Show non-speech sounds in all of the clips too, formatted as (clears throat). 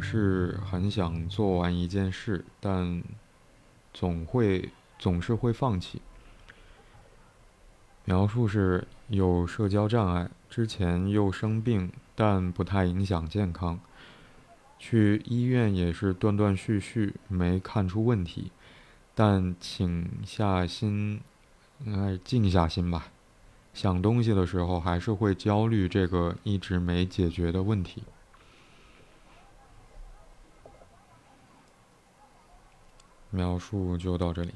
是很想做完一件事，但总会总是会放弃。描述是有社交障碍，之前又生病，但不太影响健康。去医院也是断断续续，没看出问题。但请下心，哎，静下心吧。想东西的时候，还是会焦虑这个一直没解决的问题。描述就到这里。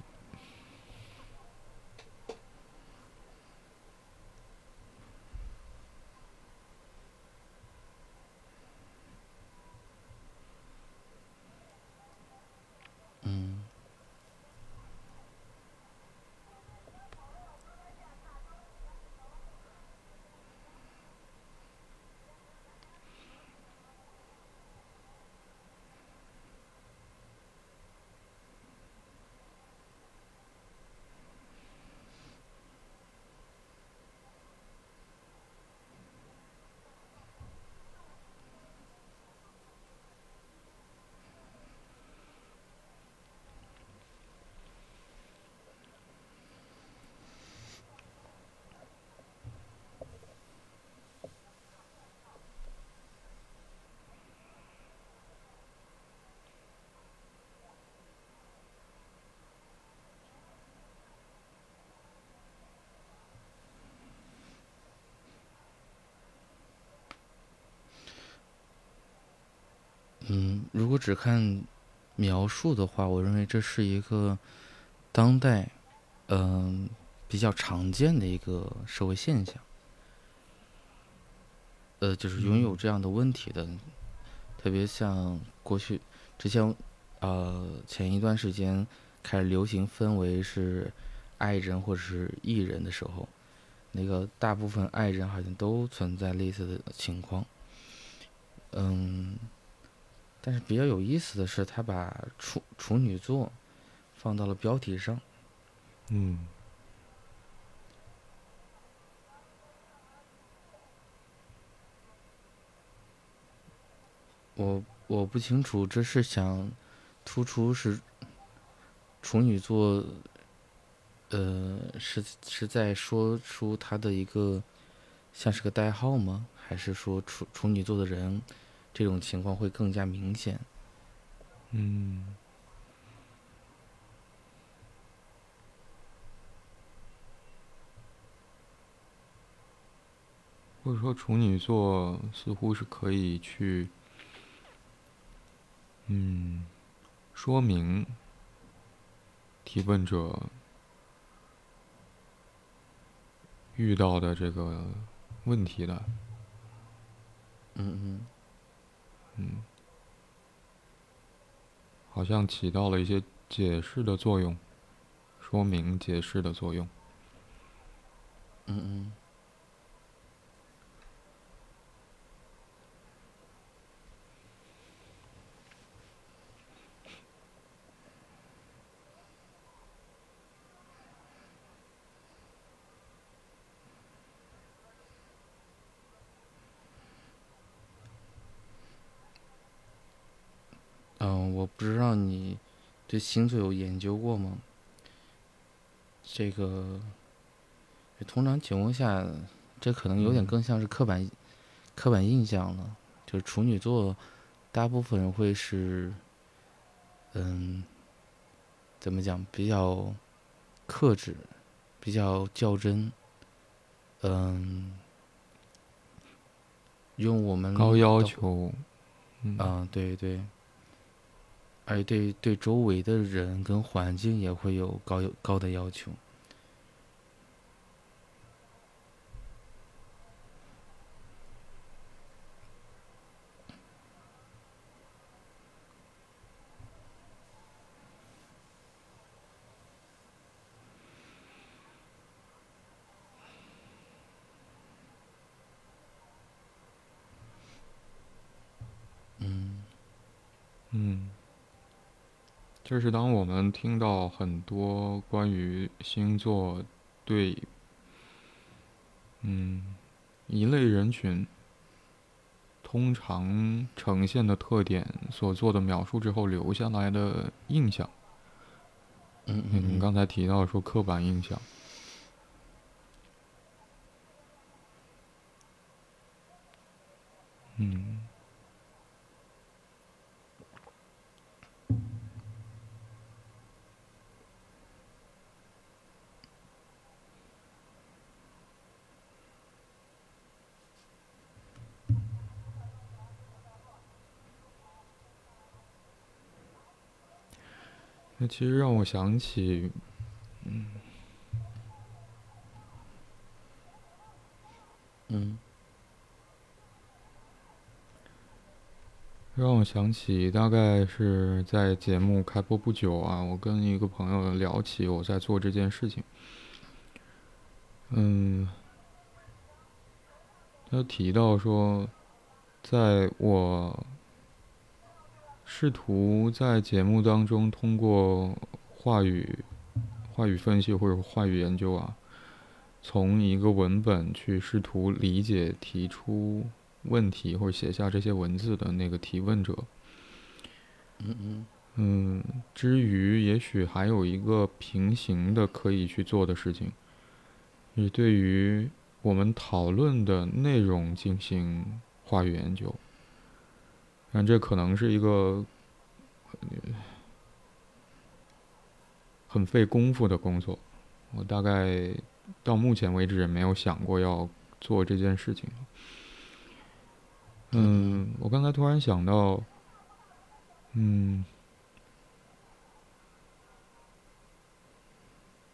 嗯，如果只看描述的话，我认为这是一个当代嗯比较常见的一个社会现象。呃，就是拥有这样的问题的，特别像过去之前呃前一段时间开始流行分为是爱人或者是艺人的时候，那个大部分爱人好像都存在类似的情况。嗯。但是比较有意思的是，他把处处女座放到了标题上。嗯。我我不清楚，这是想突出是处女座，呃，是是在说出他的一个像是个代号吗？还是说处处女座的人？这种情况会更加明显。嗯，或者说处女座似乎是可以去，嗯，说明提问者遇到的这个问题的。嗯嗯。好像起到了一些解释的作用，说明解释的作用。嗯嗯。嗯，我不知道你对星座有研究过吗？这个通常情况下，这可能有点更像是刻板刻板印象了。就是处女座，大部分人会是，嗯，怎么讲？比较克制，比较较真，嗯，用我们高要求，嗯，对对。而对对周围的人跟环境也会有高高的要求。嗯，嗯。就是当我们听到很多关于星座对，嗯，一类人群通常呈现的特点所做的描述之后留下来的印象。嗯嗯你刚才提到说刻板印象，嗯。那其实让我想起，嗯，嗯让我想起大概是在节目开播不久啊，我跟一个朋友聊起我在做这件事情，嗯，他提到说，在我。试图在节目当中通过话语、话语分析或者话语研究啊，从一个文本去试图理解提出问题或者写下这些文字的那个提问者。嗯嗯嗯，之余也许还有一个平行的可以去做的事情，是对于我们讨论的内容进行话语研究。但这可能是一个很费功夫的工作，我大概到目前为止也没有想过要做这件事情。嗯，我刚才突然想到，嗯，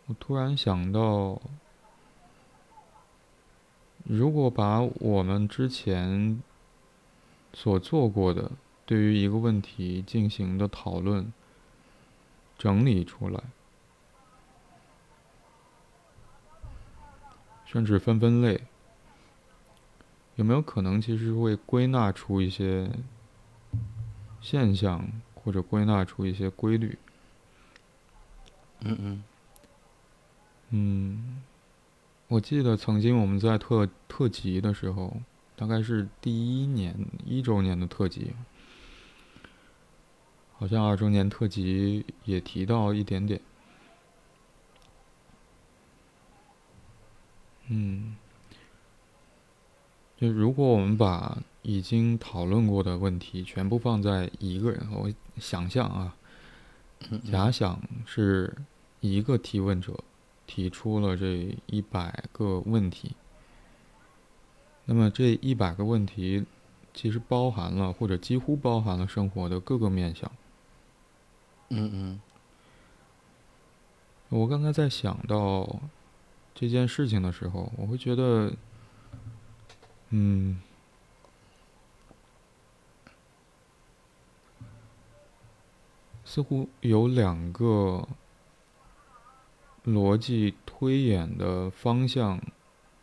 我突然想到，如果把我们之前。所做过的对于一个问题进行的讨论，整理出来，甚至分分类，有没有可能其实会归纳出一些现象，或者归纳出一些规律？嗯嗯嗯，我记得曾经我们在特特辑的时候。大概是第一年一周年的特辑，好像二周年特辑也提到一点点。嗯，就如果我们把已经讨论过的问题全部放在一个人，我想象啊，假想是一个提问者提出了这一百个问题。那么这一百个问题，其实包含了或者几乎包含了生活的各个面向。嗯嗯。我刚才在想到这件事情的时候，我会觉得，嗯，似乎有两个逻辑推演的方向。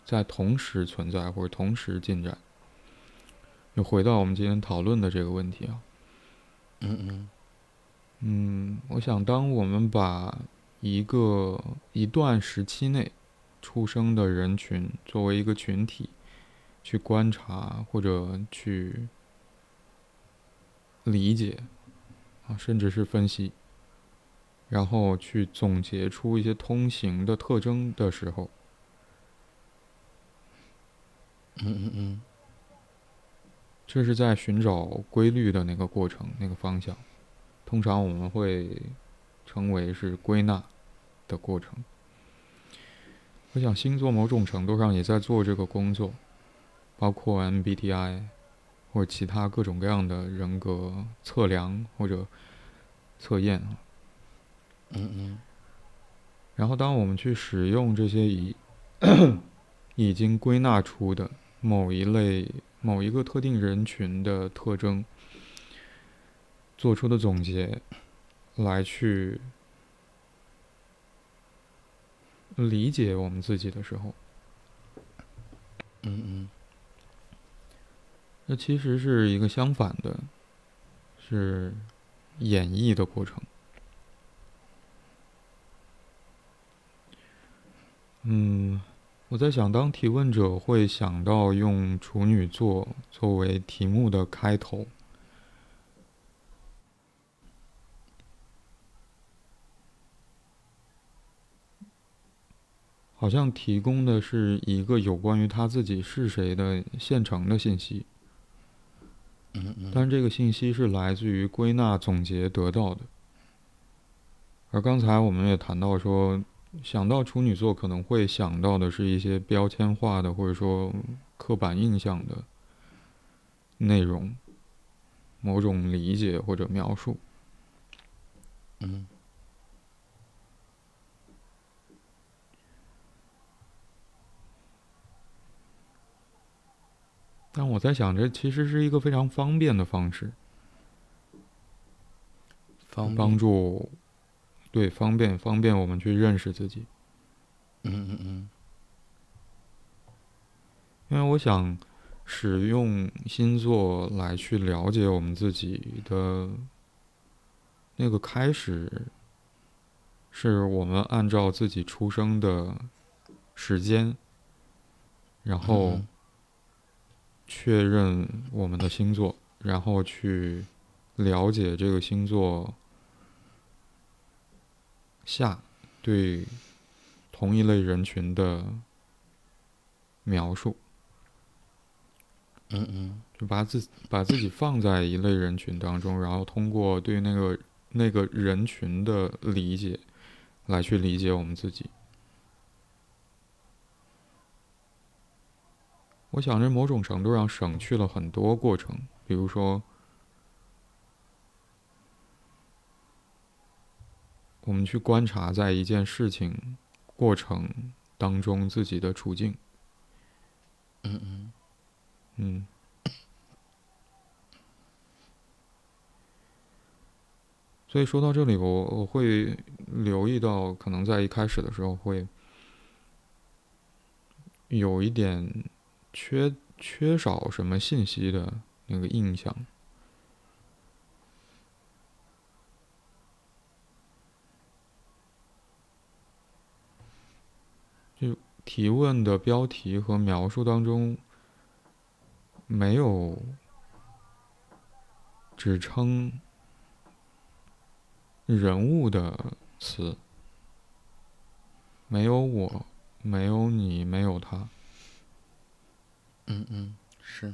在同时存在或者同时进展，又回到我们今天讨论的这个问题啊。嗯嗯嗯，我想，当我们把一个一段时期内出生的人群作为一个群体去观察或者去理解啊，甚至是分析，然后去总结出一些通行的特征的时候。嗯嗯嗯，这是在寻找规律的那个过程，那个方向，通常我们会称为是归纳的过程。我想星座某种程度上也在做这个工作，包括 MBTI 或者其他各种各样的人格测量或者测验嗯嗯。然后，当我们去使用这些已 (coughs) 已经归纳出的。某一类、某一个特定人群的特征做出的总结，来去理解我们自己的时候，嗯嗯，那其实是一个相反的，是演绎的过程。嗯。我在想，当提问者会想到用处女座作为题目的开头，好像提供的是一个有关于他自己是谁的现成的信息。但这个信息是来自于归纳总结得到的。而刚才我们也谈到说。想到处女座，可能会想到的是一些标签化的，或者说刻板印象的内容，某种理解或者描述。嗯。但我在想，这其实是一个非常方便的方式，方帮助。对，方便方便我们去认识自己。嗯嗯嗯。因为我想使用星座来去了解我们自己的那个开始，是我们按照自己出生的时间，然后确认我们的星座，然后去了解这个星座。下对同一类人群的描述，嗯嗯，就把自把自己放在一类人群当中，然后通过对那个那个人群的理解，来去理解我们自己。我想这某种程度上省去了很多过程，比如说。我们去观察，在一件事情过程当中自己的处境。嗯嗯嗯。(coughs) 所以说到这里，我我会留意到，可能在一开始的时候会有一点缺缺少什么信息的那个印象。提问的标题和描述当中没有指称人物的词，没有我，没有你，没有他。嗯嗯，是。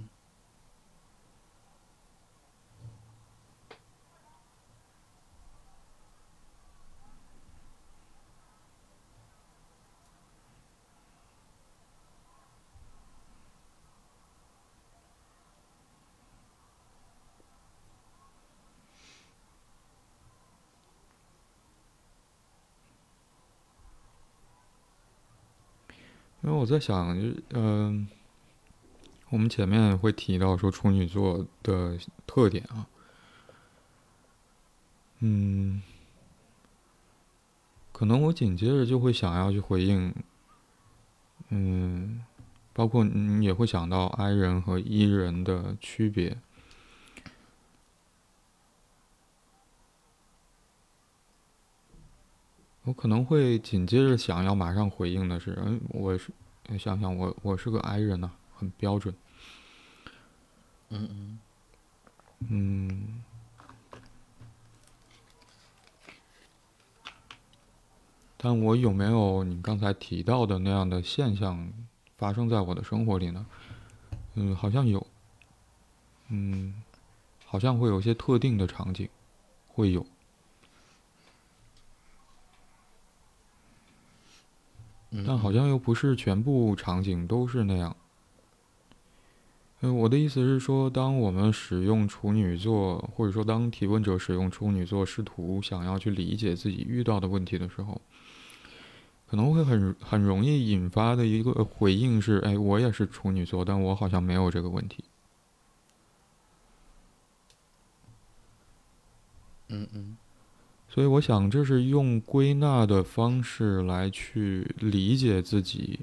因为我在想，就是嗯，我们前面会提到说处女座的特点啊，嗯，可能我紧接着就会想要去回应，嗯，包括你也会想到 I 人和 E 人的区别。我可能会紧接着想要马上回应的是，嗯，我是想想我我是个 I 人呐，很标准。嗯嗯嗯。但我有没有你刚才提到的那样的现象发生在我的生活里呢？嗯，好像有。嗯，好像会有些特定的场景会有。但好像又不是全部场景都是那样。嗯，我的意思是说，当我们使用处女座，或者说当提问者使用处女座，试图想要去理解自己遇到的问题的时候，可能会很很容易引发的一个回应是：哎，我也是处女座，但我好像没有这个问题。嗯嗯。所以我想，这是用归纳的方式来去理解自己，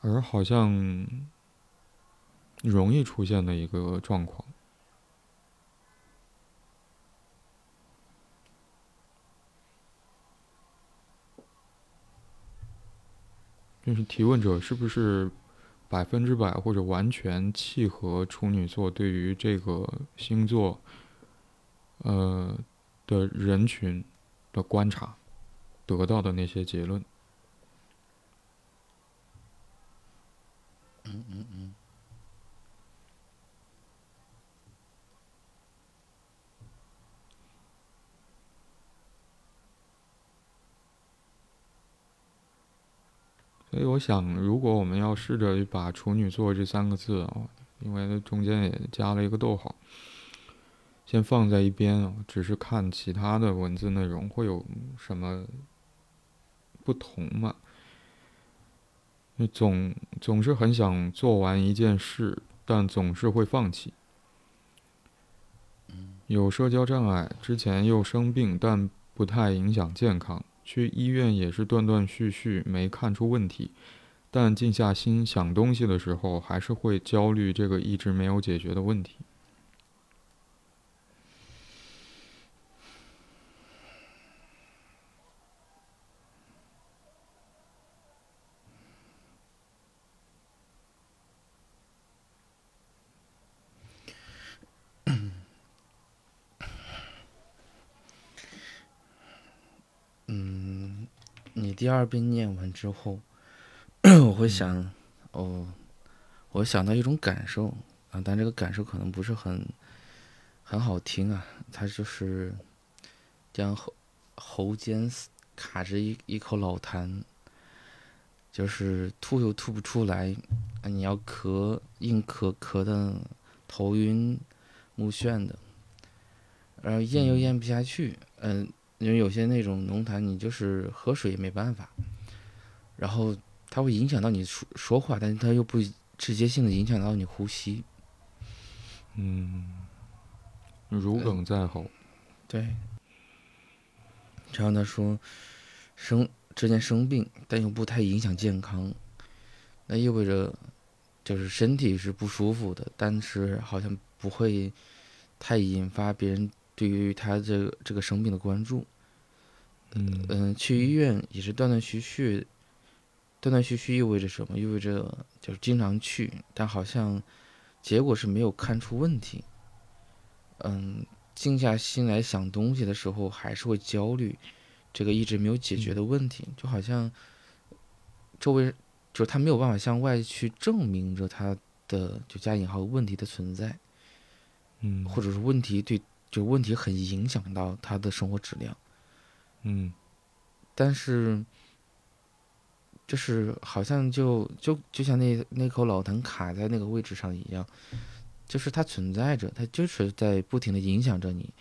而好像容易出现的一个状况。就是提问者是不是百分之百或者完全契合处女座对于这个星座，呃的人群的观察得到的那些结论？嗯嗯嗯。所以我想，如果我们要试着把处女座这三个字啊，因为中间也加了一个逗号，先放在一边啊，只是看其他的文字内容会有什么不同嘛？总总是很想做完一件事，但总是会放弃。有社交障碍，之前又生病，但不太影响健康。去医院也是断断续续，没看出问题，但静下心想东西的时候，还是会焦虑这个一直没有解决的问题。第二遍念完之后，(clears throat) 我会想，哦，我想到一种感受啊，但这个感受可能不是很很好听啊。它就是将喉喉间卡着一一口老痰，就是吐又吐不出来啊，你要咳硬咳咳的头晕目眩的，然后咽又咽不下去，嗯。因为有些那种浓痰，你就是喝水也没办法，然后它会影响到你说说话，但是它又不直接性的影响到你呼吸。嗯，如鲠在喉。对。然后他说，生之前生病，但又不太影响健康，那意味着就是身体是不舒服的，但是好像不会太引发别人。对于他这个这个生病的关注，嗯嗯，去医院也是断断续续，断断续续意味着什么？意味着就是经常去，但好像结果是没有看出问题。嗯，静下心来想东西的时候，还是会焦虑，这个一直没有解决的问题，就好像周围就是他没有办法向外去证明着他的就加引号问题的存在，嗯，或者是问题对。就问题很影响到他的生活质量，嗯，但是，就是好像就就就像那那口老痰卡在那个位置上一样，就是它存在着，它就是在不停的影响着你，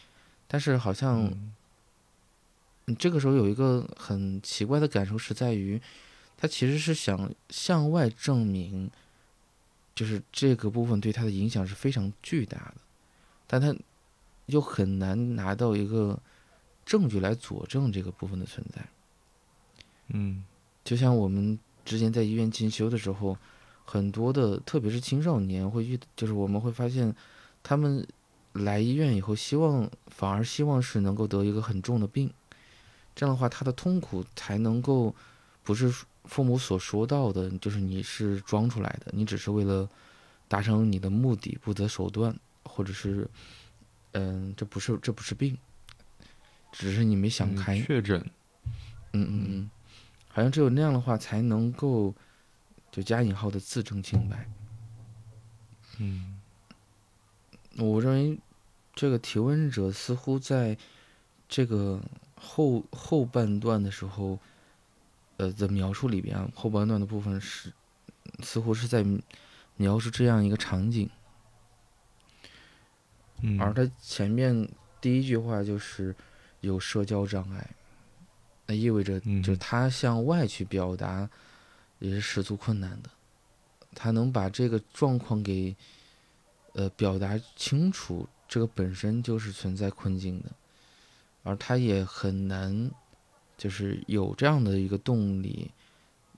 但是好像，你这个时候有一个很奇怪的感受是在于，他其实是想向外证明，就是这个部分对他的影响是非常巨大的，但他。又很难拿到一个证据来佐证这个部分的存在。嗯，就像我们之前在医院进修的时候，很多的，特别是青少年会遇，就是我们会发现，他们来医院以后，希望反而希望是能够得一个很重的病，这样的话，他的痛苦才能够不是父母所说到的，就是你是装出来的，你只是为了达成你的目的不择手段，或者是。嗯，这不是这不是病，只是你没想开。确诊。嗯嗯嗯，好像只有那样的话，才能够就加引号的自证清白。嗯，我认为这个提问者似乎在这个后后半段的时候，呃的描述里边，后半段的部分是似乎是在描述这样一个场景。而他前面第一句话就是有社交障碍，那意味着就是他向外去表达也是十足困难的。他能把这个状况给呃表达清楚，这个本身就是存在困境的，而他也很难就是有这样的一个动力，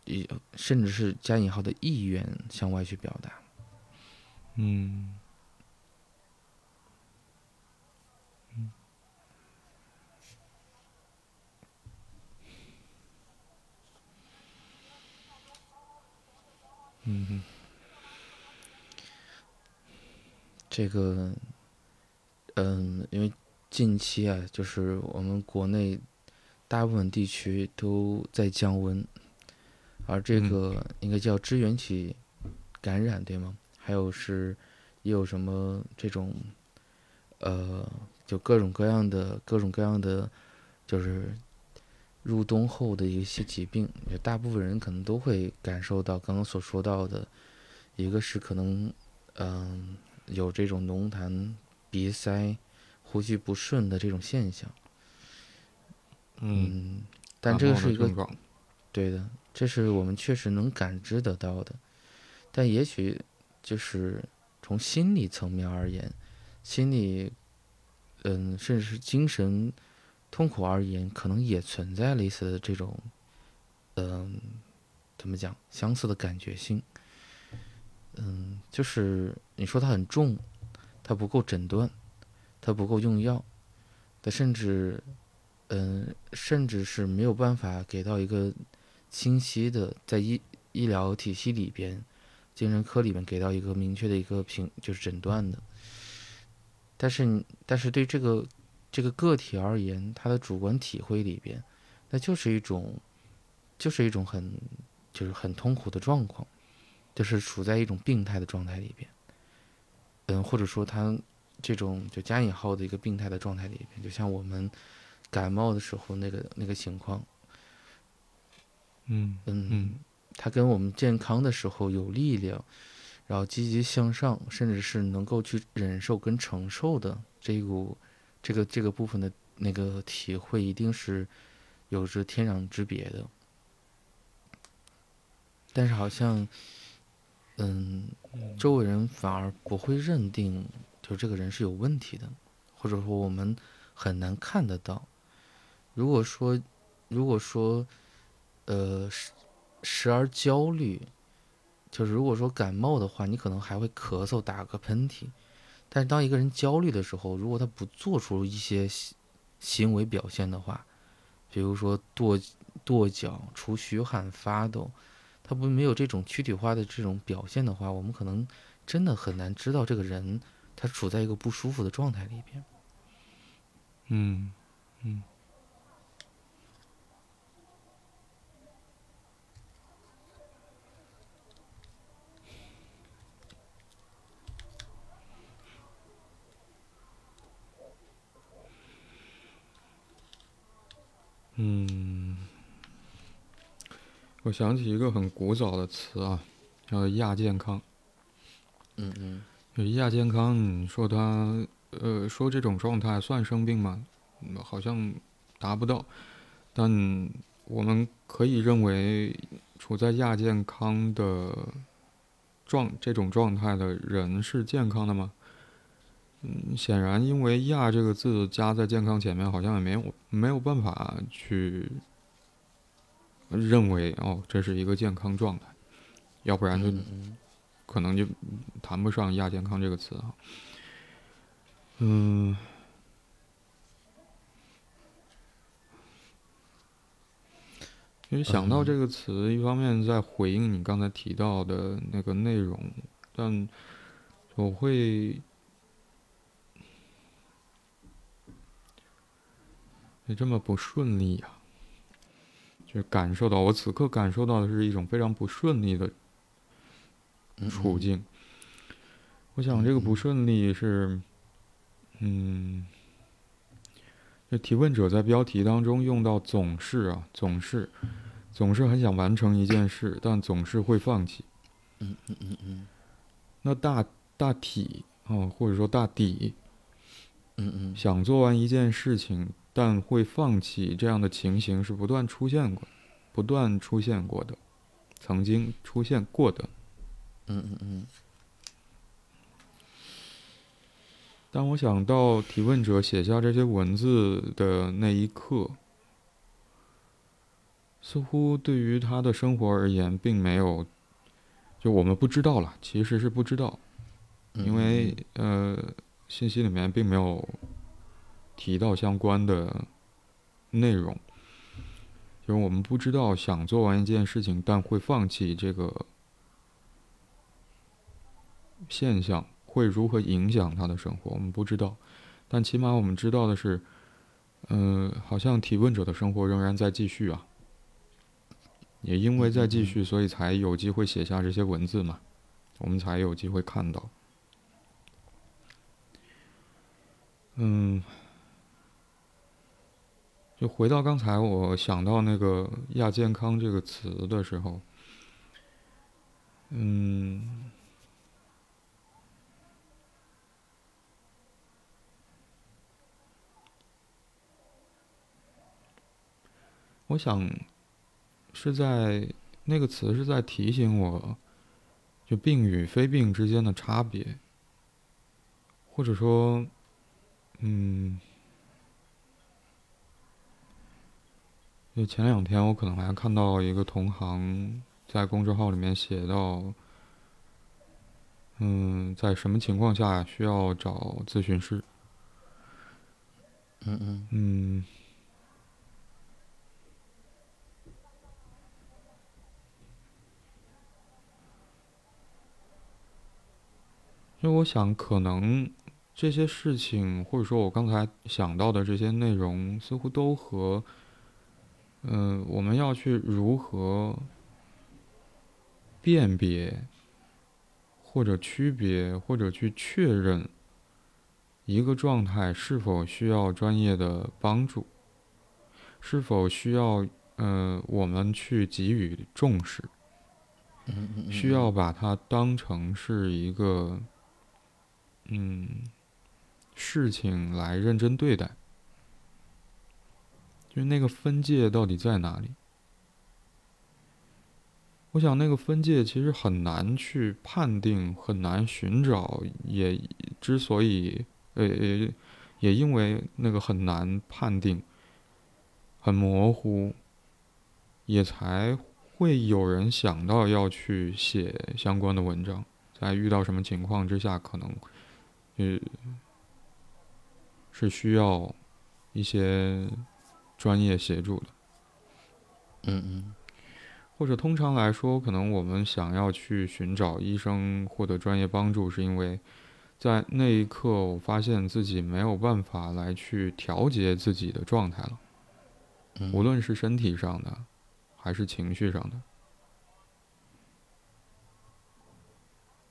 也甚至是加引号的意愿向外去表达。嗯。嗯嗯。这个，嗯，因为近期啊，就是我们国内大部分地区都在降温，而这个应该叫支原体感染，对吗？还有是，也有什么这种，呃，就各种各样的、各种各样的，就是入冬后的一些疾病，就大部分人可能都会感受到刚刚所说到的，一个是可能，嗯。有这种浓痰、鼻塞、呼吸不顺的这种现象，嗯，但这个是一个，对的，这是我们确实能感知得到的，但也许就是从心理层面而言，心理，嗯，甚至是精神痛苦而言，可能也存在类似的这种，嗯，怎么讲，相似的感觉性。嗯，就是你说它很重，它不够诊断，它不够用药，它甚至，嗯，甚至是没有办法给到一个清晰的在医医疗体系里边，精神科里面给到一个明确的一个评就是诊断的。但是，但是对这个这个个体而言，他的主观体会里边，那就是一种，就是一种很就是很痛苦的状况。就是处在一种病态的状态里边，嗯，或者说他这种就加引号的一个病态的状态里边，就像我们感冒的时候那个那个情况，嗯嗯，他跟我们健康的时候有力量，然后积极向上，甚至是能够去忍受跟承受的这一股这个这个部分的那个体会，一定是有着天壤之别的。但是好像。嗯，周围人反而不会认定，就这个人是有问题的，或者说我们很难看得到。如果说，如果说，呃，时时而焦虑，就是如果说感冒的话，你可能还会咳嗽、打个喷嚏。但是当一个人焦虑的时候，如果他不做出一些行为表现的话，比如说跺跺脚、出虚汗、发抖。他不没有这种躯体化的这种表现的话，我们可能真的很难知道这个人他处在一个不舒服的状态里边。嗯嗯嗯。我想起一个很古早的词啊，叫亚健康。嗯嗯，就亚健康，你说他呃说这种状态算生病吗？好像达不到。但我们可以认为，处在亚健康的状这种状态的人是健康的吗？嗯，显然，因为“亚”这个字加在健康前面，好像也没有没有办法去。认为哦，这是一个健康状态，要不然就可能就谈不上亚健康这个词啊。嗯，因为想到这个词，一方面在回应你刚才提到的那个内容，但我会也这么不顺利呀。就是感受到，我此刻感受到的是一种非常不顺利的处境。我想，这个不顺利是，嗯，这提问者在标题当中用到“总是”啊，总是，总是很想完成一件事，但总是会放弃。嗯嗯嗯嗯。那大大体啊，或者说大抵，嗯嗯，想做完一件事情。但会放弃这样的情形是不断出现过，不断出现过的，曾经出现过的。嗯嗯嗯。当我想到提问者写下这些文字的那一刻，似乎对于他的生活而言，并没有，就我们不知道了，其实是不知道，因为呃，信息里面并没有。提到相关的内容，就是我们不知道想做完一件事情，但会放弃这个现象会如何影响他的生活，我们不知道。但起码我们知道的是，嗯，好像提问者的生活仍然在继续啊。也因为在继续，所以才有机会写下这些文字嘛，我们才有机会看到。嗯，就回到刚才我想到那个“亚健康”这个词的时候，嗯，我想。是在那个词是在提醒我，就病与非病之间的差别，或者说，嗯，就前两天我可能还看到一个同行在公众号里面写到，嗯，在什么情况下需要找咨询师？嗯嗯嗯。因为我想，可能这些事情，或者说我刚才想到的这些内容，似乎都和，嗯，我们要去如何辨别，或者区别，或者去确认一个状态是否需要专业的帮助，是否需要，嗯，我们去给予重视，需要把它当成是一个。嗯，事情来认真对待，就是那个分界到底在哪里？我想那个分界其实很难去判定，很难寻找。也之所以，呃，也因为那个很难判定，很模糊，也才会有人想到要去写相关的文章。在遇到什么情况之下，可能。是是需要一些专业协助的，嗯嗯，或者通常来说，可能我们想要去寻找医生获得专业帮助，是因为在那一刻我发现自己没有办法来去调节自己的状态了，无论是身体上的还是情绪上的。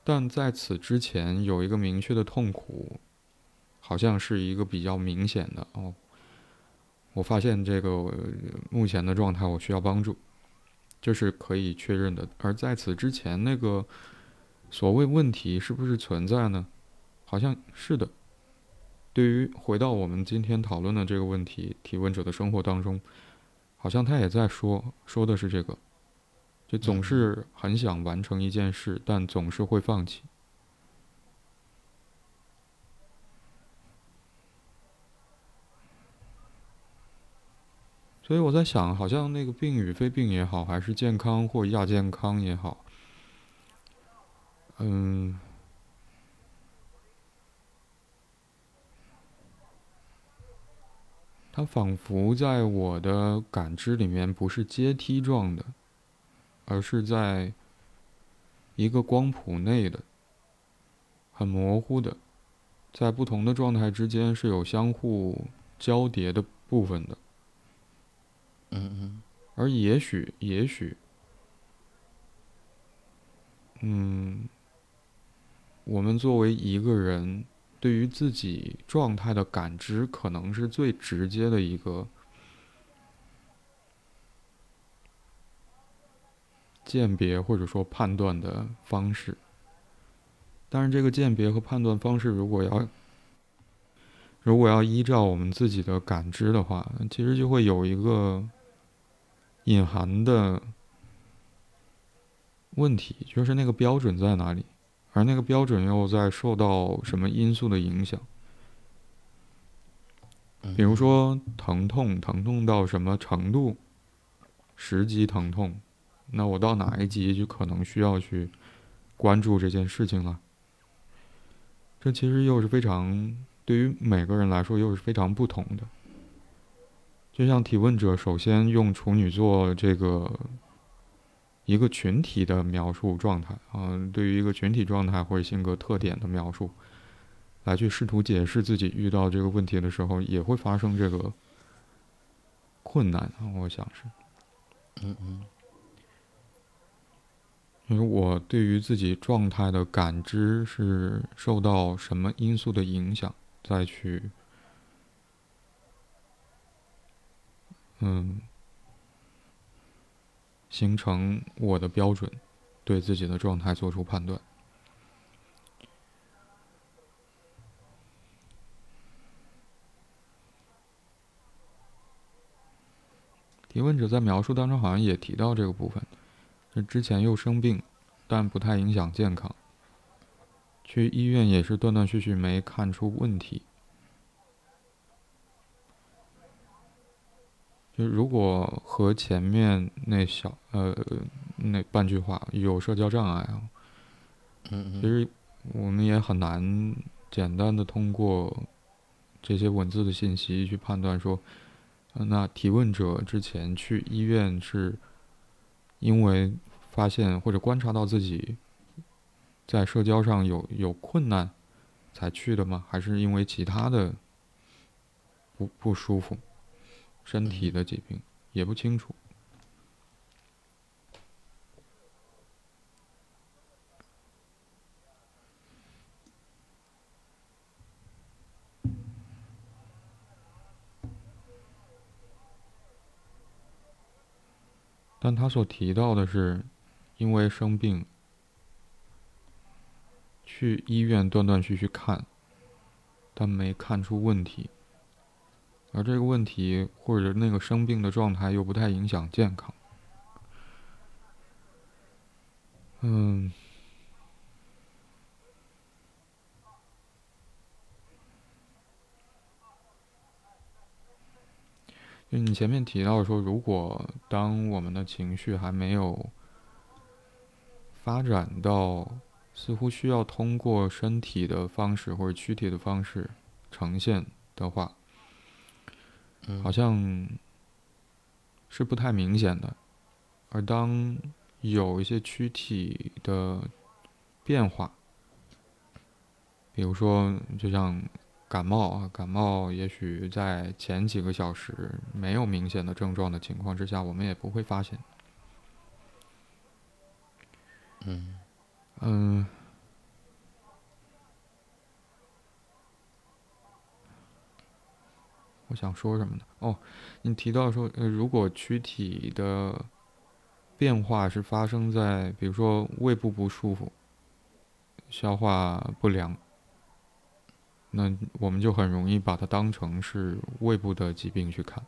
但在此之前，有一个明确的痛苦，好像是一个比较明显的哦。我发现这个目前的状态，我需要帮助，这是可以确认的。而在此之前，那个所谓问题是不是存在呢？好像是的。对于回到我们今天讨论的这个问题，提问者的生活当中，好像他也在说，说的是这个。就总是很想完成一件事，但总是会放弃。所以我在想，好像那个病与非病也好，还是健康或亚健康也好，嗯，它仿佛在我的感知里面不是阶梯状的。而是在一个光谱内的，很模糊的，在不同的状态之间是有相互交叠的部分的。嗯嗯。而也许，也许，嗯，我们作为一个人，对于自己状态的感知，可能是最直接的一个。鉴别或者说判断的方式，但是这个鉴别和判断方式，如果要如果要依照我们自己的感知的话，其实就会有一个隐含的问题，就是那个标准在哪里，而那个标准又在受到什么因素的影响？比如说疼痛，疼痛到什么程度？十级疼痛。那我到哪一级就可能需要去关注这件事情了？这其实又是非常对于每个人来说又是非常不同的。就像提问者首先用处女座这个一个群体的描述状态啊，对于一个群体状态或者性格特点的描述，来去试图解释自己遇到这个问题的时候，也会发生这个困难啊。我想是，嗯嗯，因为我对于自己状态的感知是受到什么因素的影响，再去，嗯。形成我的标准，对自己的状态做出判断。提问者在描述当中好像也提到这个部分，之前又生病，但不太影响健康。去医院也是断断续续，没看出问题。就如果和前面那小呃那半句话有社交障碍啊，嗯其实我们也很难简单的通过这些文字的信息去判断说，那提问者之前去医院是因为发现或者观察到自己在社交上有有困难才去的吗？还是因为其他的不不舒服？身体的疾病也不清楚，但他所提到的是，因为生病去医院断断续续看，但没看出问题。而这个问题或者那个生病的状态又不太影响健康，嗯，就你前面提到说，如果当我们的情绪还没有发展到似乎需要通过身体的方式或者躯体的方式呈现的话。好像是不太明显的，而当有一些躯体的变化，比如说就像感冒啊，感冒也许在前几个小时没有明显的症状的情况之下，我们也不会发现。嗯嗯。我想说什么呢？哦，你提到说，呃，如果躯体的变化是发生在，比如说胃部不舒服、消化不良，那我们就很容易把它当成是胃部的疾病去看。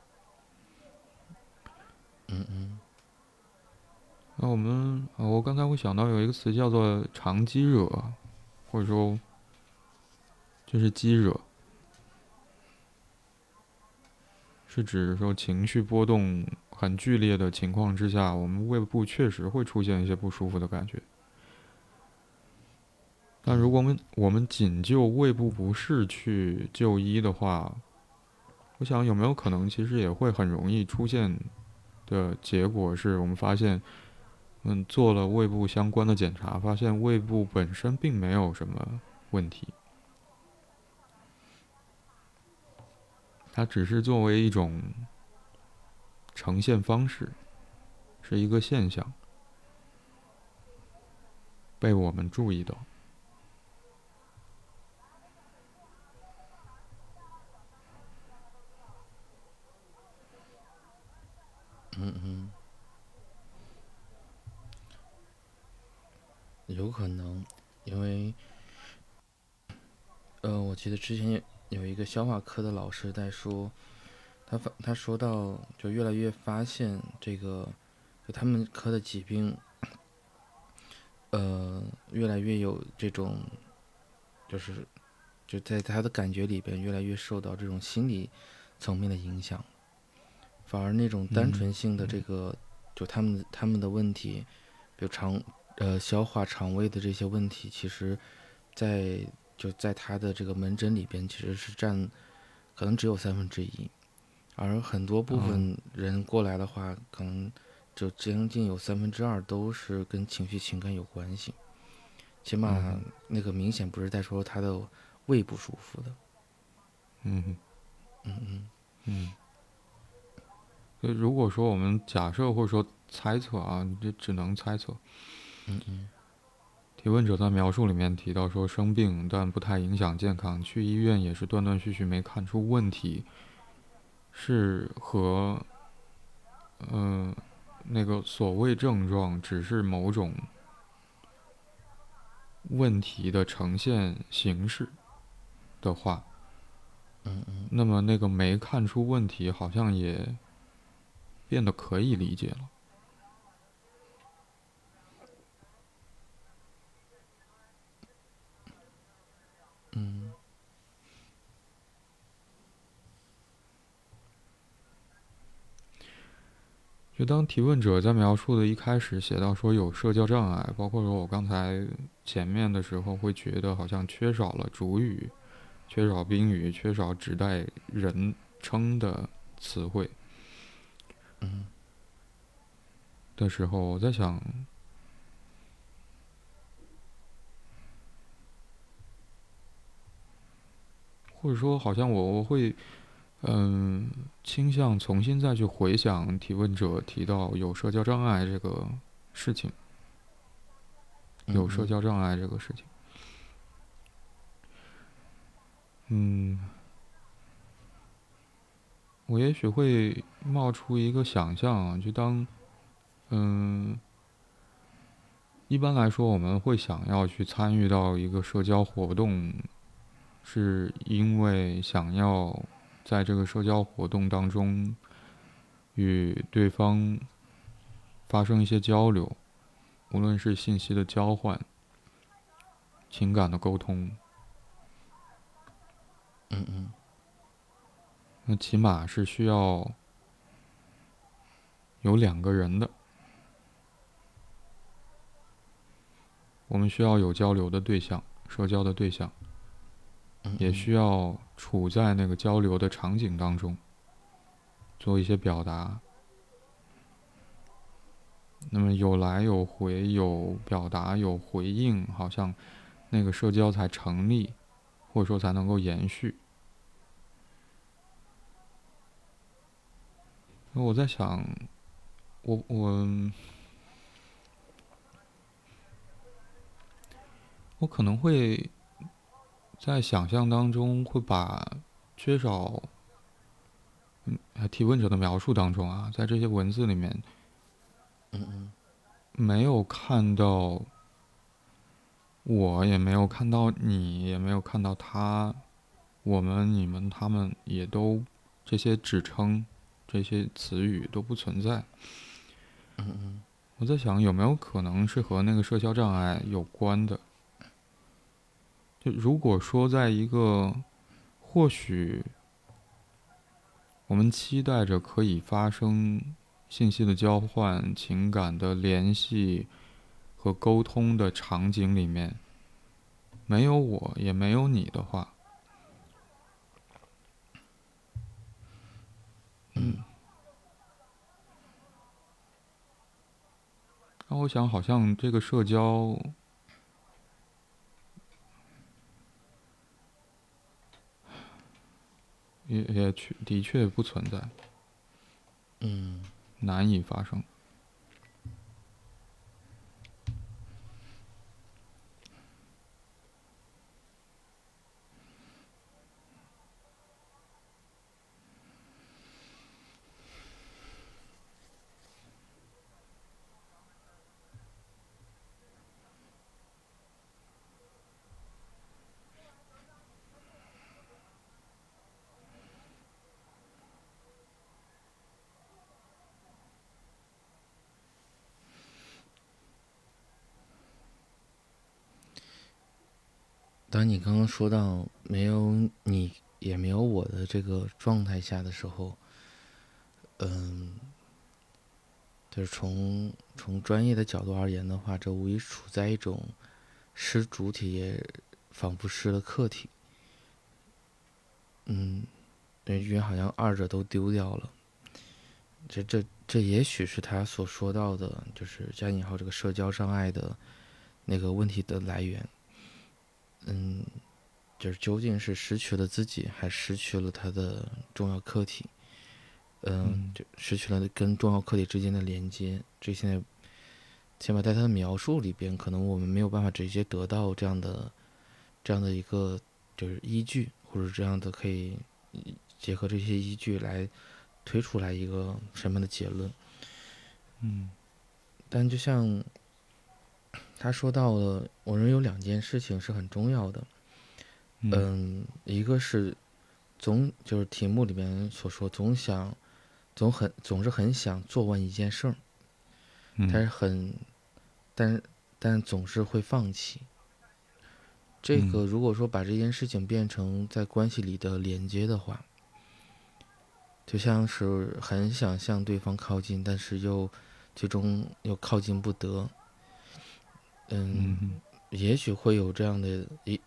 嗯嗯。那我们，我刚才我想到有一个词叫做“肠积惹”，或者说就是积惹。是指说情绪波动很剧烈的情况之下，我们胃部确实会出现一些不舒服的感觉。但如果我们我们仅就胃部不适去就医的话，我想有没有可能其实也会很容易出现的结果是我们发现，嗯，做了胃部相关的检查，发现胃部本身并没有什么问题。它只是作为一种呈现方式，是一个现象，被我们注意到。嗯嗯，有可能，因为，呃，我记得之前。有一个消化科的老师在说，他发他说到，就越来越发现这个，就他们科的疾病，呃，越来越有这种，就是就在他的感觉里边，越来越受到这种心理层面的影响，反而那种单纯性的这个，就他们他们的问题，比如肠呃消化肠胃的这些问题，其实，在。就在他的这个门诊里边，其实是占，可能只有三分之一，而很多部分人过来的话，可能，就将近有三分之二都是跟情绪情感有关系，起码那个明显不是在说他的胃不舒服的。嗯嗯嗯嗯。就如果说我们假设或者说猜测啊，这只能猜测。嗯嗯。提问者在描述里面提到说生病，但不太影响健康，去医院也是断断续续没看出问题，是和，嗯，那个所谓症状只是某种问题的呈现形式的话，嗯嗯，那么那个没看出问题好像也变得可以理解了。嗯，就当提问者在描述的一开始写到说有社交障碍，包括说我刚才前面的时候会觉得好像缺少了主语，缺少宾语，缺少指代人称的词汇，嗯，的时候，我在想。或者说，好像我我会，嗯，倾向重新再去回想提问者提到有社交障碍这个事情，有社交障碍这个事情，嗯，我也许会冒出一个想象啊，就当，嗯，一般来说，我们会想要去参与到一个社交活动。是因为想要在这个社交活动当中与对方发生一些交流，无论是信息的交换、情感的沟通，嗯嗯，那起码是需要有两个人的，我们需要有交流的对象、社交的对象。也需要处在那个交流的场景当中，做一些表达。那么有来有回，有表达有回应，好像那个社交才成立，或者说才能够延续。那我在想，我我我可能会。在想象当中，会把缺少嗯提问者的描述当中啊，在这些文字里面，嗯嗯，没有看到我，也没有看到你，也没有看到他，我们、你们、他们，也都这些指称、这些词语都不存在。嗯嗯，我在想，有没有可能是和那个社交障碍有关的？就如果说，在一个或许我们期待着可以发生信息的交换、情感的联系和沟通的场景里面，没有我也没有你的话，嗯，那我想，好像这个社交。也也确的确不存在，嗯，难以发生。当你刚刚说到没有你也没有我的这个状态下的时候，嗯，就是从从专业的角度而言的话，这无疑处在一种失主体也仿佛失了客体，嗯，因为好像二者都丢掉了，这这这也许是他所说到的，就是加引号这个社交障碍的那个问题的来源。嗯，就是究竟是失去了自己，还失去了他的重要客体？嗯，就失去了跟重要客体之间的连接。这现在，起码在他的描述里边，可能我们没有办法直接得到这样的这样的一个就是依据，或者这样的可以结合这些依据来推出来一个什么样的结论。嗯，但就像他说到了，我认为有两件事情是很重要的。嗯，一个是总就是题目里面所说，总想。总很总是很想做完一件事儿，但是很，但但总是会放弃。这个如果说把这件事情变成在关系里的连接的话，就像是很想向对方靠近，但是又最终又靠近不得。嗯，也许会有这样的一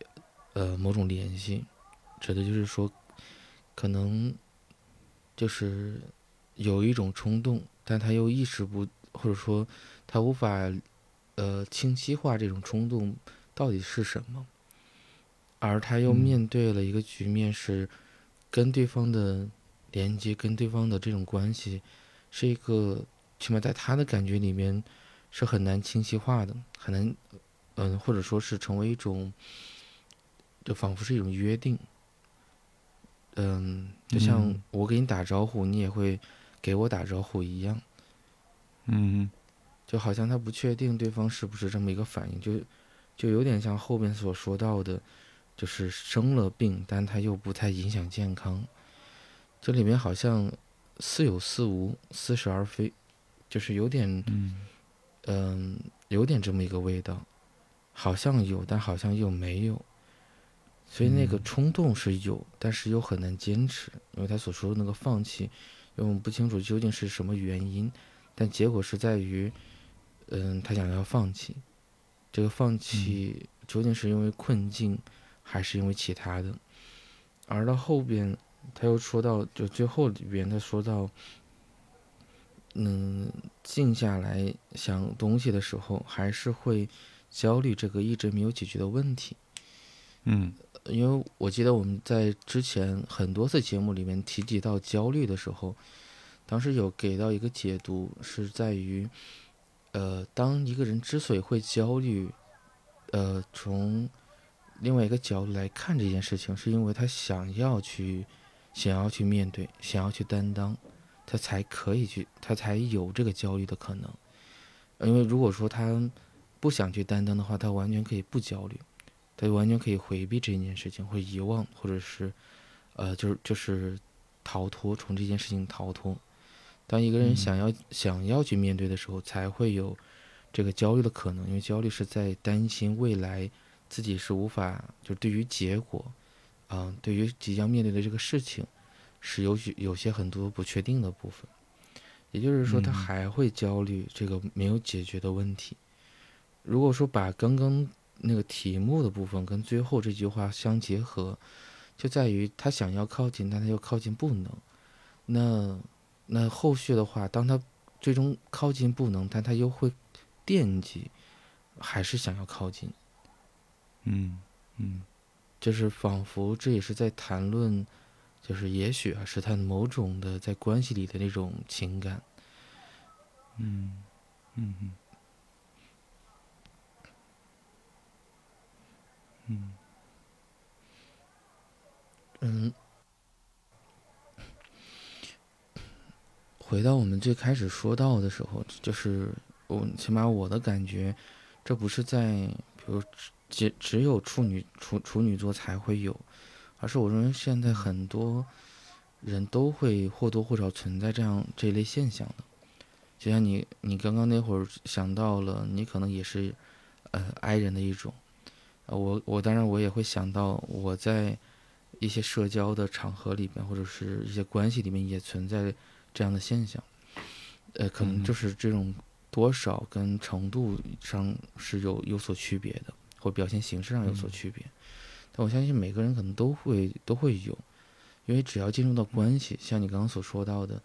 呃某种联系，指的就是说，可能就是。有一种冲动，但他又意识不，或者说他无法，呃，清晰化这种冲动到底是什么，而他又面对了一个局面，是跟对方的连接，跟对方的这种关系，是一个起码在他的感觉里面是很难清晰化的，很难，嗯，或者说是成为一种，就仿佛是一种约定，嗯，就像我给你打招呼，你也会。给我打招呼一样，嗯，就好像他不确定对方是不是这么一个反应，就就有点像后面所说到的，就是生了病，但他又不太影响健康。这里面好像似有似无，似是而非，就是有点，嗯，有点这么一个味道，好像有，但好像又没有。所以那个冲动是有，但是又很难坚持，因为他所说的那个放弃。因为我们不清楚究竟是什么原因，但结果是在于，嗯，他想要放弃。这个放弃究竟是因为困境，还是因为其他的？而到后边，他又说到，就最后里边他说到，嗯，静下来想东西的时候，还是会焦虑这个一直没有解决的问题。嗯。因为我记得我们在之前很多次节目里面提及到焦虑的时候，当时有给到一个解读，是在于，呃，当一个人之所以会焦虑，呃，从另外一个角度来看这件事情，是因为他想要去，想要去面对，想要去担当，他才可以去，他才有这个焦虑的可能。因为如果说他不想去担当的话，他完全可以不焦虑。他完全可以回避这件事情，或遗忘，或者是，呃，就是就是逃脱，从这件事情逃脱。当一个人想要想要去面对的时候，才会有这个焦虑的可能，因为焦虑是在担心未来自己是无法，就对于结果，啊，对于即将面对的这个事情，是有许有些很多不确定的部分。也就是说，他还会焦虑这个没有解决的问题。如果说把刚刚。那个题目的部分跟最后这句话相结合，就在于他想要靠近，但他又靠近不能。那那后续的话，当他最终靠近不能，但他又会惦记，还是想要靠近。嗯嗯，就是仿佛这也是在谈论，就是也许啊，是他某种的在关系里的那种情感。嗯嗯嗯。嗯，嗯，回到我们最开始说到的时候，就是我起码我的感觉，这不是在比如只只有处女处处女座才会有，而是我认为现在很多人都会或多或少存在这样这一类现象的。就像你你刚刚那会儿想到了，你可能也是呃爱人的一种。我我当然我也会想到，我在一些社交的场合里面，或者是一些关系里面也存在这样的现象，呃，可能就是这种多少跟程度上是有有所区别的，或表现形式上有所区别。但我相信每个人可能都会都会有，因为只要进入到关系，像你刚刚所说到的，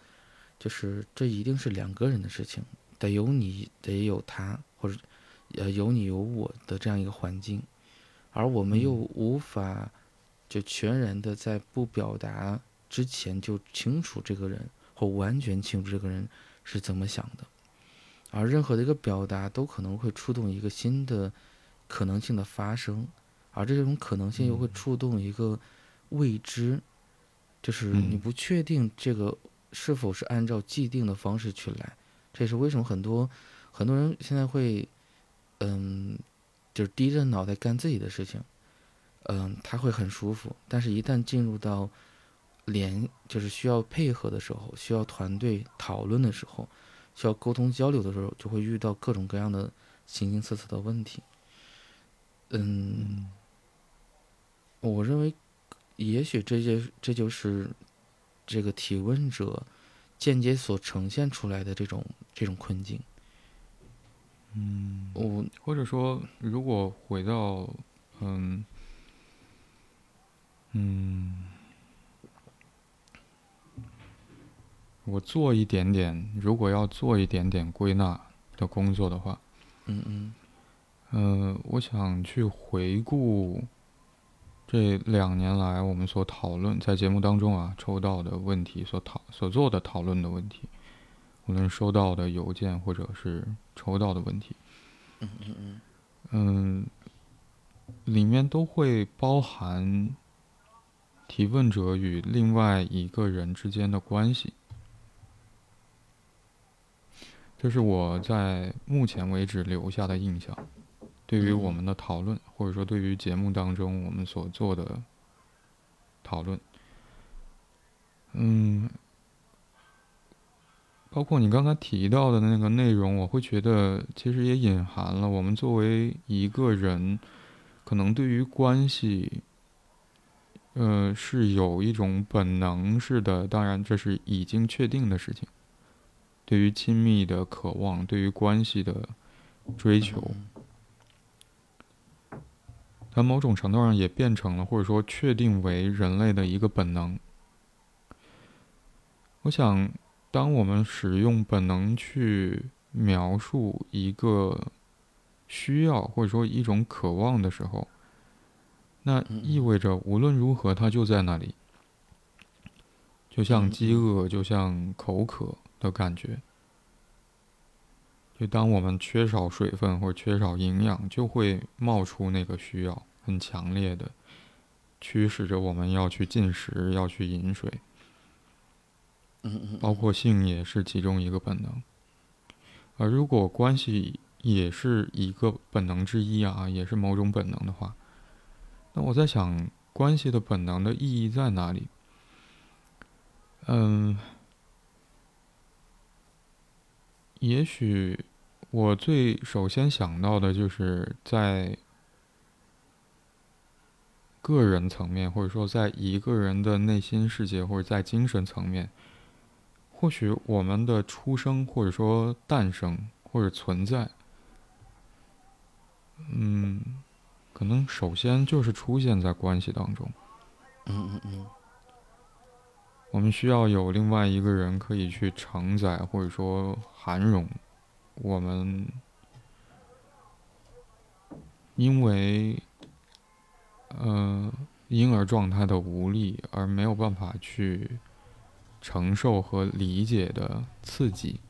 就是这一定是两个人的事情，得有你，得有他，或者呃有你有我的这样一个环境，而我们又无法就全然的在不表达之前就清楚这个人或完全清楚这个人是怎么想的，而任何的一个表达都可能会触动一个新的可能性的发生，而这种可能性又会触动一个未知。就是你不确定这个是否是按照既定的方式去来，这也是为什么很多很多人现在会，嗯，就是低着脑袋干自己的事情，嗯，他会很舒服。但是，一旦进入到连就是需要配合的时候，需要团队讨论的时候，需要沟通交流的时候，就会遇到各种各样的形形色色的问题。嗯，我认为。也许这些这就是这个提问者间接所呈现出来的这种这种困境。嗯，我或者说，如果回到嗯嗯，我做一点点，如果要做一点点归纳的工作的话，嗯嗯，呃，我想去回顾。这两年来，我们所讨论在节目当中啊抽到的问题，所讨所做的讨论的问题，无论收到的邮件或者是抽到的问题，嗯嗯嗯，嗯，里面都会包含提问者与另外一个人之间的关系，这是我在目前为止留下的印象。对于我们的讨论，或者说对于节目当中我们所做的讨论，嗯，包括你刚才提到的那个内容，我会觉得其实也隐含了我们作为一个人，可能对于关系，呃，是有一种本能式的，当然这是已经确定的事情。对于亲密的渴望，对于关系的追求。它某种程度上也变成了，或者说确定为人类的一个本能。我想，当我们使用本能去描述一个需要或者说一种渴望的时候，那意味着无论如何，它就在那里，就像饥饿，就像口渴的感觉。就当我们缺少水分或者缺少营养，就会冒出那个需要，很强烈的驱使着我们要去进食，要去饮水。嗯嗯。包括性也是其中一个本能。而如果关系也是一个本能之一啊，也是某种本能的话，那我在想，关系的本能的意义在哪里？嗯，也许。我最首先想到的就是在个人层面，或者说在一个人的内心世界，或者在精神层面，或许我们的出生，或者说诞生，或者存在，嗯，可能首先就是出现在关系当中。嗯嗯嗯。我们需要有另外一个人可以去承载，或者说涵容。我们因为呃婴儿状态的无力，而没有办法去承受和理解的刺激，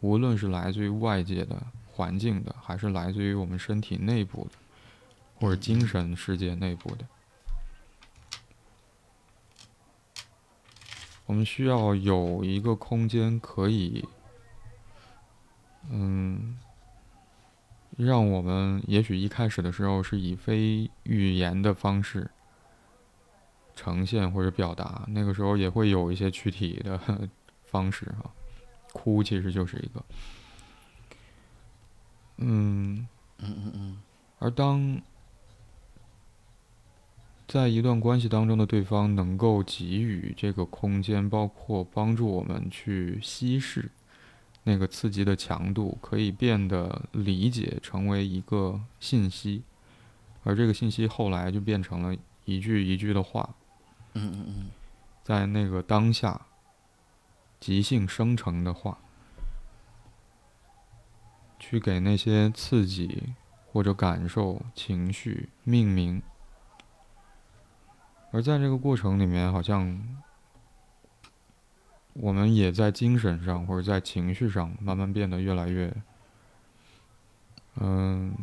无论是来自于外界的环境的，还是来自于我们身体内部的，或者精神世界内部的，我们需要有一个空间可以。嗯，让我们也许一开始的时候是以非语言的方式呈现或者表达，那个时候也会有一些躯体的 (laughs) 方式哈，哭其实就是一个，嗯嗯嗯嗯，而当在一段关系当中的对方能够给予这个空间，包括帮助我们去稀释。那个刺激的强度可以变得理解成为一个信息，而这个信息后来就变成了一句一句的话。嗯嗯嗯，在那个当下，即兴生成的话，去给那些刺激或者感受、情绪命名。而在这个过程里面，好像我们也在精神上或者在情绪上慢慢变得越来越，嗯，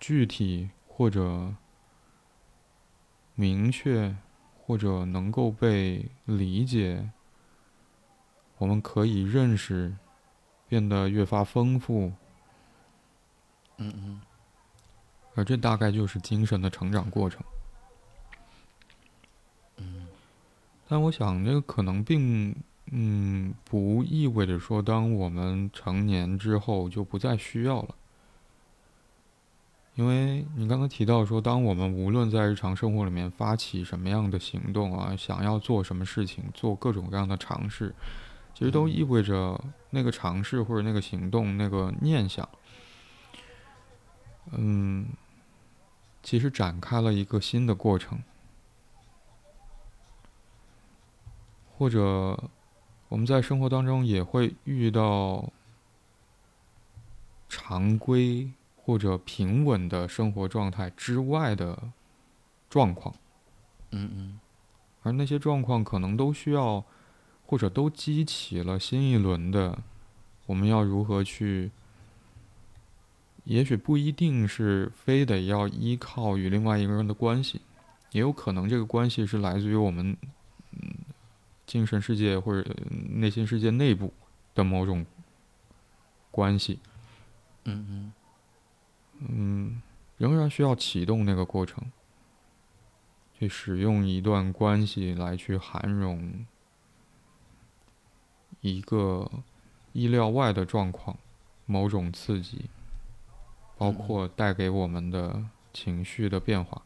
具体或者明确，或者能够被理解。我们可以认识，变得越发丰富。嗯嗯。而这大概就是精神的成长过程。但我想，这个可能并嗯不意味着说，当我们成年之后就不再需要了。因为你刚才提到说，当我们无论在日常生活里面发起什么样的行动啊，想要做什么事情，做各种各样的尝试，其实都意味着那个尝试或者那个行动、那个念想，嗯，其实展开了一个新的过程。或者，我们在生活当中也会遇到常规或者平稳的生活状态之外的状况。嗯嗯。而那些状况可能都需要，或者都激起了新一轮的，我们要如何去？也许不一定是非得要依靠与另外一个人的关系，也有可能这个关系是来自于我们。精神世界或者内心世界内部的某种关系，嗯嗯，嗯，仍然需要启动那个过程，去使用一段关系来去涵容一个意料外的状况，某种刺激，包括带给我们的情绪的变化。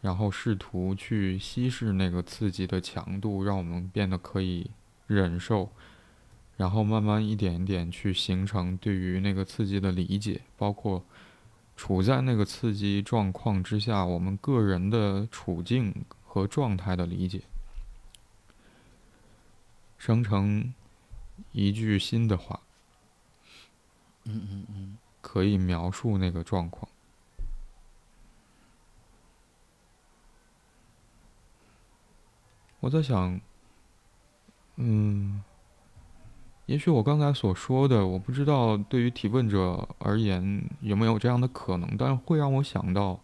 然后试图去稀释那个刺激的强度，让我们变得可以忍受，然后慢慢一点一点去形成对于那个刺激的理解，包括处在那个刺激状况之下，我们个人的处境和状态的理解，生成一句新的话，嗯嗯嗯，可以描述那个状况。我在想，嗯，也许我刚才所说的，我不知道对于提问者而言有没有这样的可能，但是会让我想到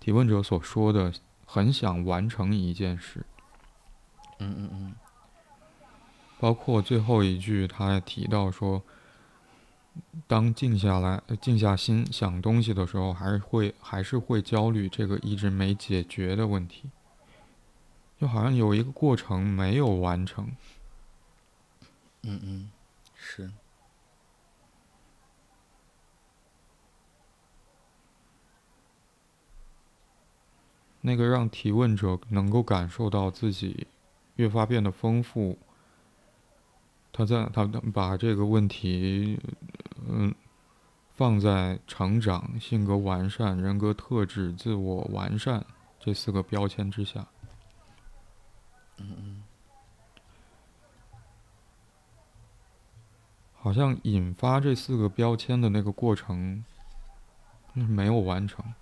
提问者所说的，很想完成一件事。嗯嗯嗯。包括最后一句，他还提到说，当静下来、静下心想东西的时候，还是会还是会焦虑这个一直没解决的问题。就好像有一个过程没有完成。嗯嗯，是。那个让提问者能够感受到自己越发变得丰富。他在他把这个问题，嗯，放在成长、性格完善、人格特质、自我完善这四个标签之下。嗯嗯，好像引发这四个标签的那个过程，没有完成，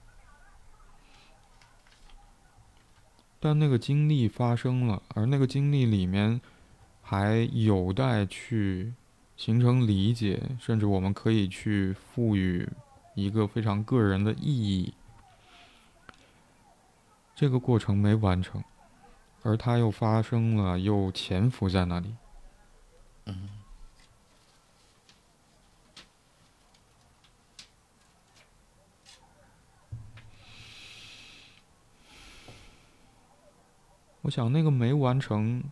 但那个经历发生了，而那个经历里面还有待去形成理解，甚至我们可以去赋予一个非常个人的意义。这个过程没完成。而它又发生了，又潜伏在那里。嗯。我想，那个没完成，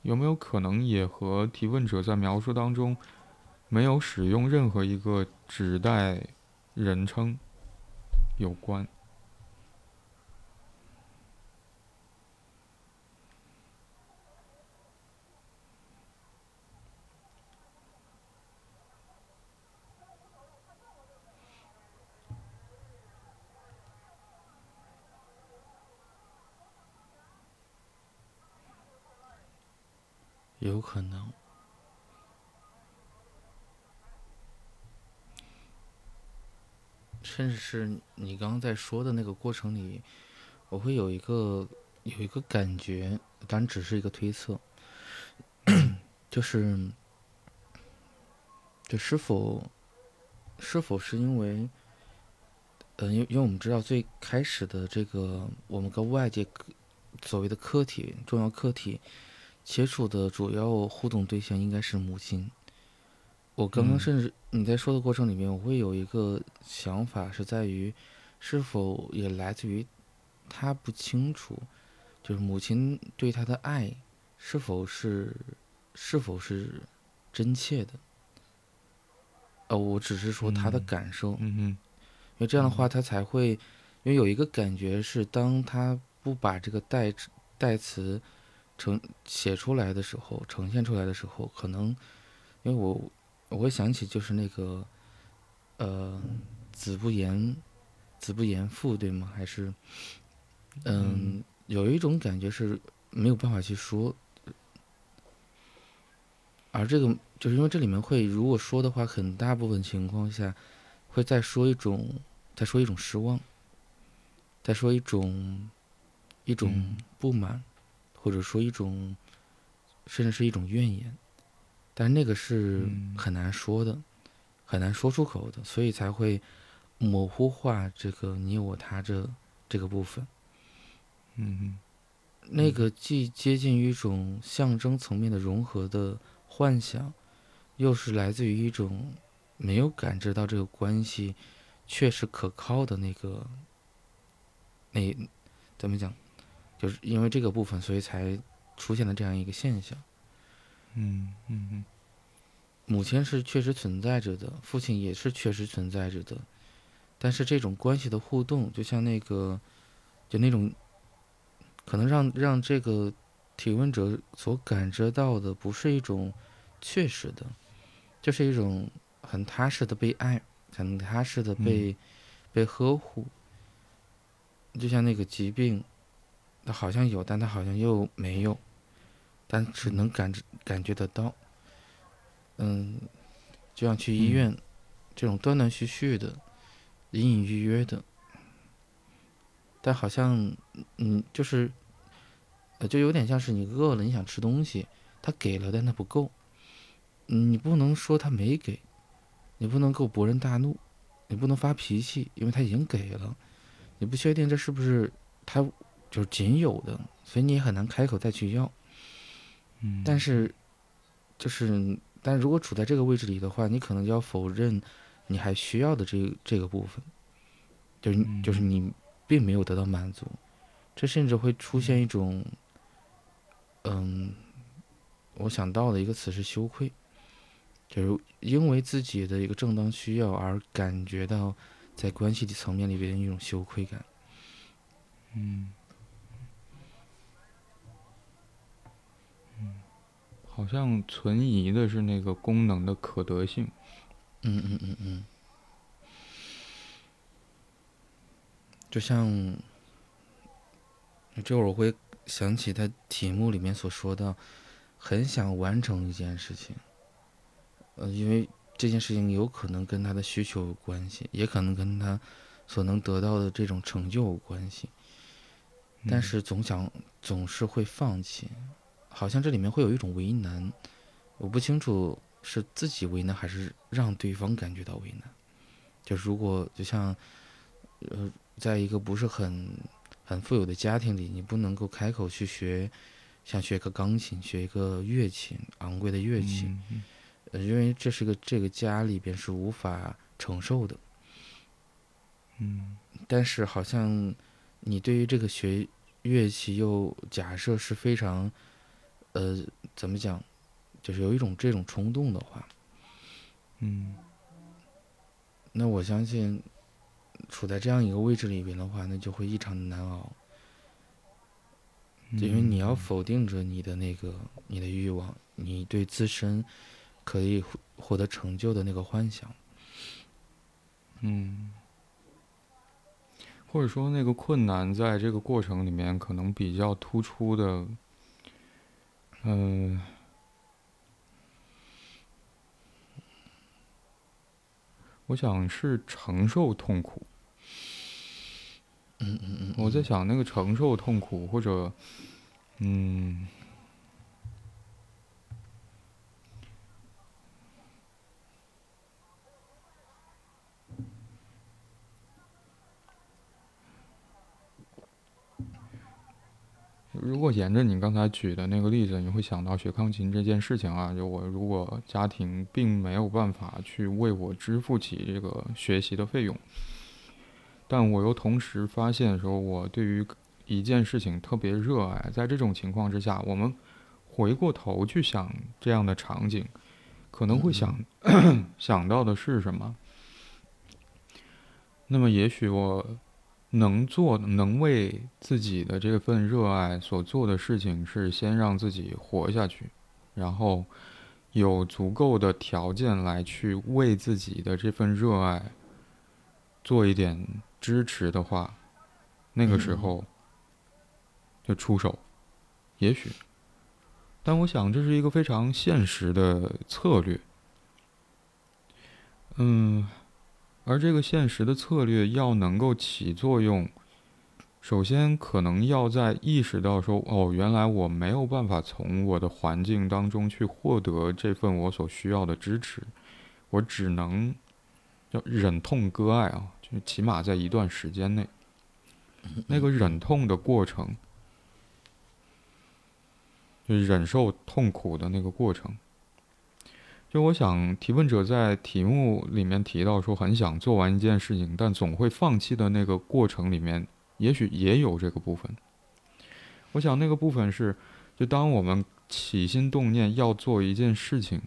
有没有可能也和提问者在描述当中没有使用任何一个指代人称有关？有可能。甚至是你刚刚在说的那个过程里，我会有一个有一个感觉，当然只是一个推测，就是 (clears throat) 这是否是否是因为，嗯，因因为我们知道最开始的这个我们跟外界所谓的客体重要客体接触的主要互动对象应该是母亲。我刚刚甚至你在说的过程里面，我会有一个想法，是在于是否也来自于他不清楚，就是母亲对他的爱是否是是否是真切的。呃，我只是说他的感受，嗯因为这样的话他才会，因为有一个感觉是，当他不把这个代代词呈写出来的时候，呈现出来的时候，可能因为我。我会想起就是那个，呃，子不言，子不言父，对吗？还是，嗯，有一种感觉是没有办法去说，而这个就是因为这里面会，如果说的话，很大部分情况下会再说一种，再说一种失望，再说一种一种不满，或者说一种，甚至是一种怨言。但那个是很难说的，很难说出口的，所以才会模糊化这个你我他这这个部分。嗯那个既接近于一种象征层面的融合的幻想，又是来自于一种没有感知到这个关系确实可靠的那个那怎么讲？就是因为这个部分，所以才出现了这样一个现象。嗯嗯嗯，母亲是确实存在着的，父亲也是确实存在着的，但是这种关系的互动，就像那个，就那种，可能让让这个提问者所感知到的，不是一种确实的，就是一种很踏实的被爱，很踏实的被被呵护，就像那个疾病，它好像有，但他好像又没有。但只能感知感觉得到，嗯，就像去医院，这种断断续续的、隐隐约约的，但好像，嗯，就是，呃，就有点像是你饿了，你想吃东西，他给了，但他不够，你不能说他没给，你不能够勃然大怒，你不能发脾气，因为他已经给了，你不确定这是不是他就是仅有的，所以你也很难开口再去要。但是，就是，但如果处在这个位置里的话，你可能要否认你还需要的这这个部分，就是就是你并没有得到满足，这甚至会出现一种，嗯，我想到的一个词是羞愧，就是因为自己的一个正当需要而感觉到在关系的层面里边一种羞愧感，嗯。好像存疑的是那个功能的可得性。嗯嗯嗯嗯。就像，这会儿我会想起他题目里面所说的，很想完成一件事情。呃，因为这件事情有可能跟他的需求有关系，也可能跟他所能得到的这种成就有关系。但是总想总是会放弃。好像这里面会有一种为难，我不清楚是自己为难还是让对方感觉到为难。就如果就像，呃，在一个不是很很富有的家庭里，你不能够开口去学，想学个钢琴，学一个乐器，昂贵的乐器，呃，因为这是个这个家里边是无法承受的。嗯，但是好像你对于这个学乐器又假设是非常。呃，怎么讲？就是有一种这种冲动的话，嗯，那我相信，处在这样一个位置里边的话，那就会异常的难熬，因为你要否定着你的那个你的欲望，你对自身可以获得成就的那个幻想，嗯，或者说那个困难在这个过程里面可能比较突出的。嗯我想是承受痛苦嗯嗯嗯。我在想那个承受痛苦或者嗯如果沿着你刚才举的那个例子，你会想到学钢琴这件事情啊。就我如果家庭并没有办法去为我支付起这个学习的费用。但我又同时发现说，我对于一件事情特别热爱。在这种情况之下，我们回过头去想这样的场景，可能会想 (clears throat) 想到的是什么？那么，也许我能做、能为自己的这份热爱所做的事情，是先让自己活下去，然后有足够的条件来去为自己的这份热爱做一点。支持的话，那个时候就出手，也许。但我想这是一个非常现实的策略。嗯，而这个现实的策略要能够起作用，首先可能要在意识到说，哦，原来我没有办法从我的环境当中去获得这份我所需要的支持，我只能要忍痛割爱啊。就起码在一段时间内，(laughs) 那个忍痛的过程，就忍受痛苦的那个过程。就我想，提问者在题目里面提到说，很想做完一件事情，但总会放弃的那个过程里面，也许也有这个部分。我想那个部分是，就当我们起心动念要做一件事情，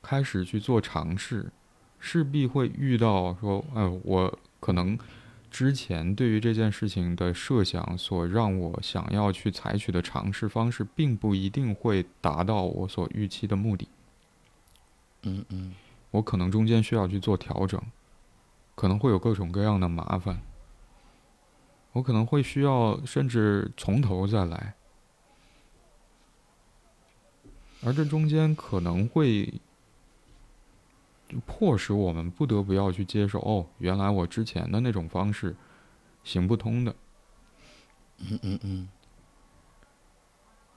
开始去做尝试。势必会遇到说，哎，我可能之前对于这件事情的设想，所让我想要去采取的尝试方式，并不一定会达到我所预期的目的。嗯嗯，我可能中间需要去做调整，可能会有各种各样的麻烦，我可能会需要甚至从头再来，而这中间可能会。就迫使我们不得不要去接受哦，原来我之前的那种方式行不通的。嗯嗯嗯。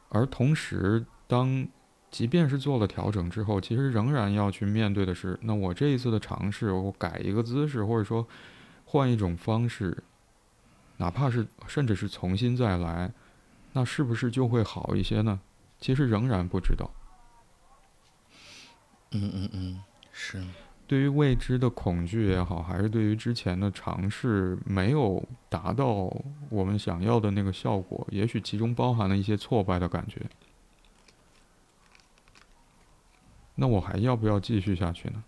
而同时，当即便是做了调整之后，其实仍然要去面对的是，那我这一次的尝试，我改一个姿势，或者说换一种方式，哪怕是甚至是重新再来，那是不是就会好一些呢？其实仍然不知道。嗯嗯嗯。是，对于未知的恐惧也好，还是对于之前的尝试没有达到我们想要的那个效果，也许其中包含了一些挫败的感觉。那我还要不要继续下去呢？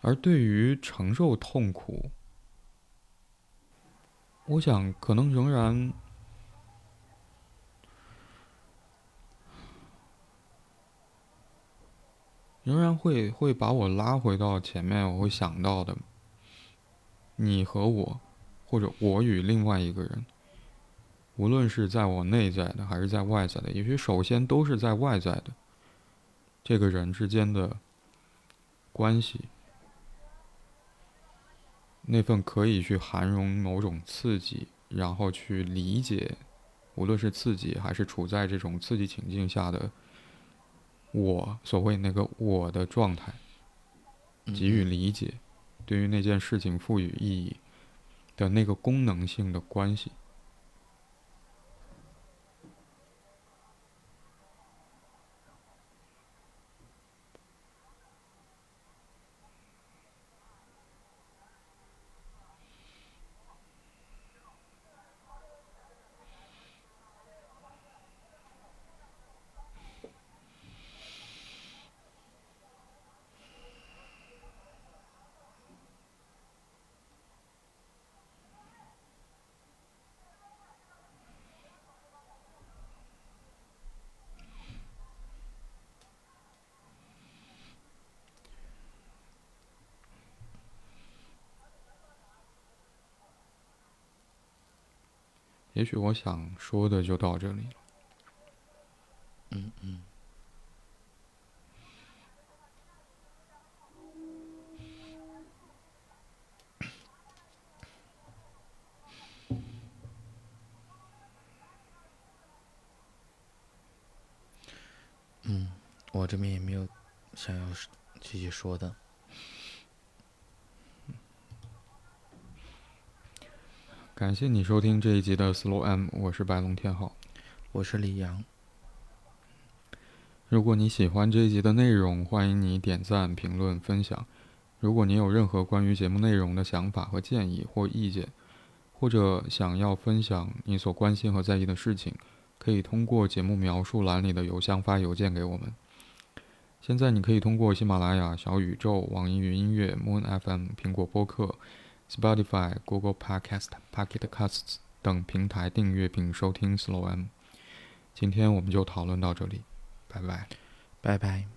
而对于承受痛苦，我想可能仍然。仍然会会把我拉回到前面，我会想到的，你和我，或者我与另外一个人，无论是在我内在的还是在外在的，也许首先都是在外在的，这个人之间的关系，那份可以去涵容某种刺激，然后去理解，无论是刺激还是处在这种刺激情境下的。我所谓那个我的状态，给予理解，对于那件事情赋予意义的那个功能性的关系。也许我想说的就到这里了。嗯嗯。嗯我这边也没有想要继续说的。感谢你收听这一集的 Slow M，我是白龙天浩，我是李阳。如果你喜欢这一集的内容，欢迎你点赞、评论、分享。如果你有任何关于节目内容的想法和建议或意见，或者想要分享你所关心和在意的事情，可以通过节目描述栏里的邮箱发邮件给我们。现在你可以通过喜马拉雅、小宇宙、网易云音乐、Moon FM、苹果播客。Spotify、Google Podcast、Pocket Casts 等平台订阅并收听 Slow M。今天我们就讨论到这里，拜拜，拜拜。